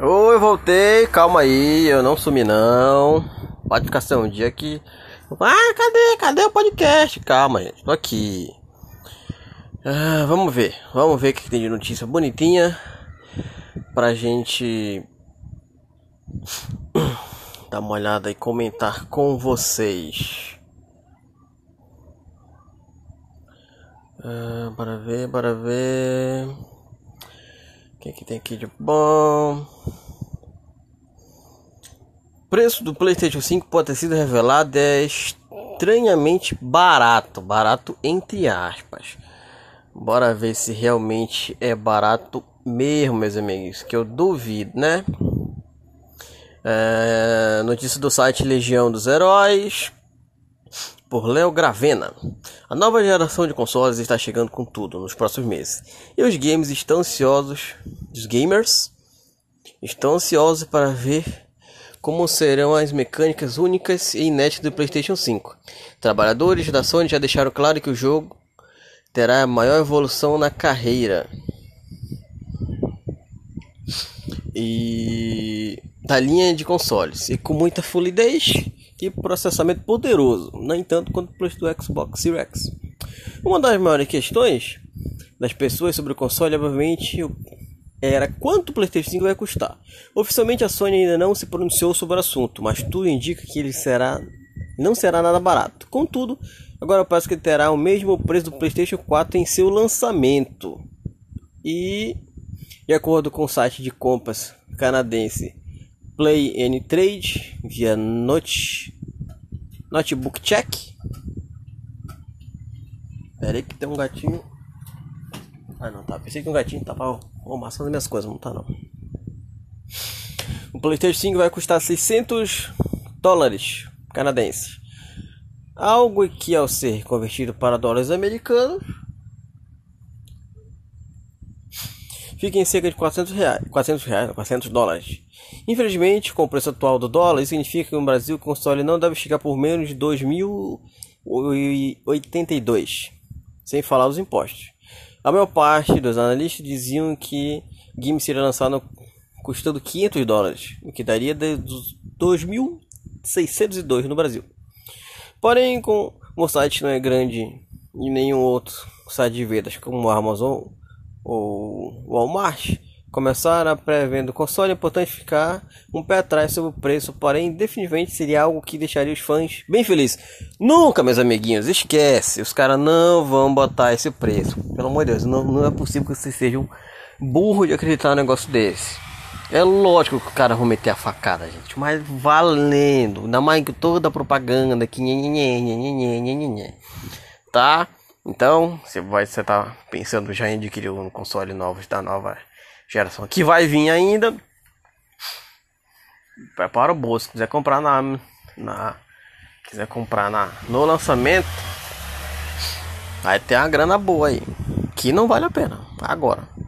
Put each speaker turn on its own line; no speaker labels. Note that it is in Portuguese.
Oi, voltei, calma aí, eu não sumi não. Pode ficar ser um dia que. Ah, cadê? Cadê o podcast? Calma, gente, tô aqui. Ah, vamos ver, vamos ver o que tem de notícia bonitinha pra gente dar uma olhada e comentar com vocês. Ah, para ver, para ver. O que, que tem aqui de bom? preço do PlayStation 5 pode ter sido revelado é estranhamente barato, barato entre aspas. Bora ver se realmente é barato mesmo, meus amigos, que eu duvido, né? É, notícia do site Legião dos Heróis por Léo Gravena. A nova geração de consoles está chegando com tudo nos próximos meses. E os games estão ansiosos, os gamers estão ansiosos para ver como serão as mecânicas únicas e inéditas do PlayStation 5. Trabalhadores da Sony já deixaram claro que o jogo terá a maior evolução na carreira. E da linha de consoles e com muita fluidez e processamento poderoso, não entanto quanto o Xbox Series X. Uma das maiores questões das pessoas sobre o console, obviamente, era quanto o PlayStation 5 vai custar. Oficialmente a Sony ainda não se pronunciou sobre o assunto, mas tudo indica que ele será não será nada barato. Contudo, agora parece que terá o mesmo preço do PlayStation 4 em seu lançamento. E de acordo com o site de compras canadense Play N Trade via Note, Notebook Check. Pera aí que tem um gatinho. Ah não, tá. Pensei que um gatinho tava amassando minhas coisas, não tá não. O PlayStation 5 vai custar 600 dólares canadenses. Algo que ao ser convertido para dólares americanos fica em cerca de 400 reais, 400 reais, 400 dólares. Infelizmente, com o preço atual do dólar, isso significa que no Brasil o console não deve chegar por menos de 2.082, sem falar os impostos. A maior parte dos analistas diziam que o game seria lançado custando 500 dólares, o que daria de 2.602 no Brasil. Porém, como o site não é grande e nenhum outro site de vendas como o Amazon ou Walmart começaram a pré-venda do console, é importante ficar um pé atrás sobre o preço, porém definitivamente seria algo que deixaria os fãs bem felizes. Nunca, meus amiguinhos, esquece, os caras não vão botar esse preço. Pelo amor de Deus, não, não é possível que vocês sejam burro de acreditar num negócio desse. É lógico que o cara vai meter a facada, gente, mas valendo. Ainda mais que toda a propaganda que tá? Então, você vai você tá pensando já em adquirir um console novo da nova geração que vai vir ainda. Prepara o bolso, se quiser comprar na na quiser comprar na no lançamento, vai ter uma grana boa aí, que não vale a pena agora.